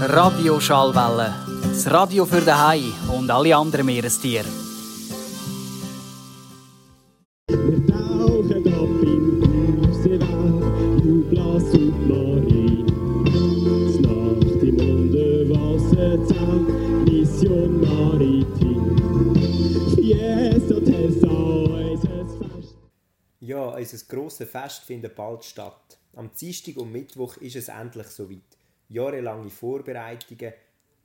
Radio Schallwelle, das Radio für den Hai und alle anderen Meerestiere. Wir tauchen ab in unsere Welt, Jubla Submarin. Nacht im Unterwasserzelt, Mission Maritim. Fiesta Tessa, unser Fest. Ja, unser grosses Fest findet bald statt. Am Dienstag und Mittwoch ist es endlich soweit. Jahrelange Vorbereitungen,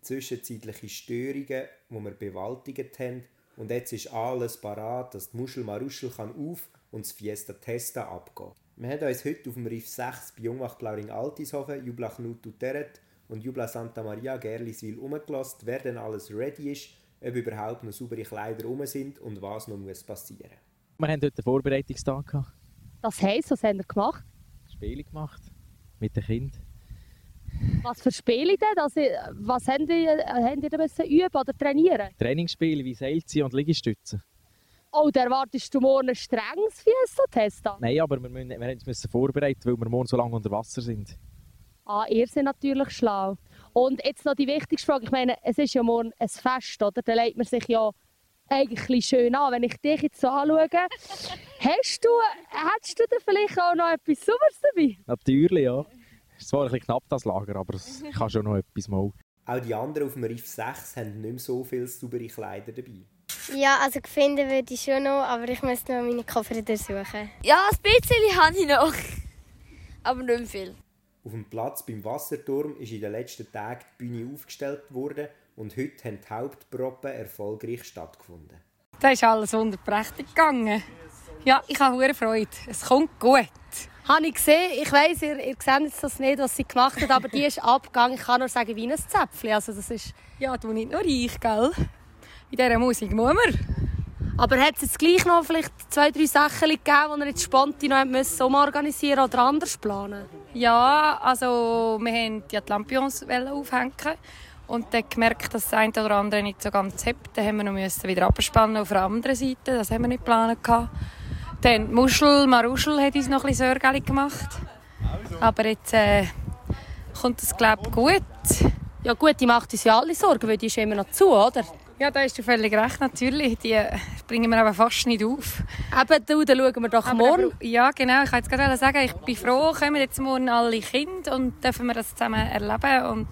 zwischenzeitliche Störungen, die wir bewältigt haben. Und jetzt ist alles parat, dass die Muschel Maruschel kann auf und das Fiesta Testa abgehen. Wir haben uns heute auf dem Riff 6 bei Jungwach Blauring Altishofen, Jubla Knut Teret und Jubla Santa Maria Gerliswil umgelassen, wer denn alles ready ist, ob überhaupt noch saubere Kleider rum sind und was noch muss passieren. Wir haben heute einen Vorbereitungstag gehabt, Das heisst, was haben wir gemacht? Spiele gemacht mit den Kindern. Was für Spiele denn? Das, was haben die, äh, haben die müssen üben oder trainieren? Trainingsspiele wie Seilziehen und Liegestützen. Oh, da erwartest du morgen ein strenges Fiesta-Testa? Nein, aber wir, müssen, wir müssen vorbereiten, weil wir morgen so lange unter Wasser sind. Ah, ihr seid natürlich schlau. Und jetzt noch die wichtigste Frage. Ich meine, es ist ja morgen ein Fest, oder? Da legt man sich ja eigentlich schön an. Wenn ich dich jetzt so anschaue, hast du, hättest du da vielleicht auch noch etwas Sauberes dabei? Natürlich, ja. Es ist zwar ein bisschen knapp, das Lager, aber es kann schon noch etwas mal. Auch die anderen auf dem Riff 6 haben nicht mehr so viele saubere Kleider dabei. Ja, also finden würde ich schon noch, aber ich müsste noch meine Koffer durchsuchen. Ja, ein bisschen habe ich noch. Aber nicht mehr viel. Auf dem Platz beim Wasserturm ist in den letzten Tagen die Bühne aufgestellt worden und heute haben die Hauptproben erfolgreich stattgefunden. Da ist alles wunderprächtig gegangen. Ja, ich habe hohe Freude. Es kommt gut. Habe ich gesehen. Ich weiss, ihr, ihr seht jetzt das nicht, was sie gemacht hat, aber die ist abgegangen. Ich kann nur sagen, wie ein Zäpfchen. Also das ist... Ja, du nicht nur ich, gell? In dieser Musik muss man. Aber hat es jetzt gleich noch vielleicht zwei, drei Sachen gegeben, die ihr jetzt spontan noch müssen umorganisieren oder anders planen? Ja, also wir wollten ja die Lampions aufhängen und dann gemerkt, dass das eine oder andere nicht so ganz hebt. Dann haben wir noch müssen wieder abspannen auf der anderen Seite. Das haben wir nicht geplant. Dann die Muschel, Maruschel hat uns noch ein bisschen Sorge gemacht. Aber jetzt äh, kommt es, glaube ich, gut. Ja gut, die macht uns ja alle Sorgen, weil die ist immer noch zu, oder? Ja, da hast du völlig recht, natürlich. Die bringen wir aber fast nicht auf. Eben, du, dann schauen wir doch Aber morgen. Ja, genau. Ich wollte jetzt gerade sagen, ich bin froh, kommen jetzt morgen alle Kinder und dürfen wir das zusammen erleben und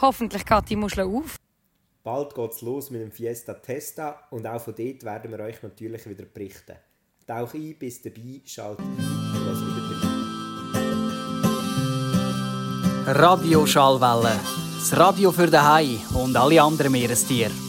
hoffentlich geht die Muschel auf. Bald geht's los mit dem Fiesta Testa und auch von dort werden wir euch natürlich wieder berichten. Tauch ein, bis dabei, schalt ein lass wieder. Radio Schallwelle, das Radio für den Hai und alle anderen Meerestiere.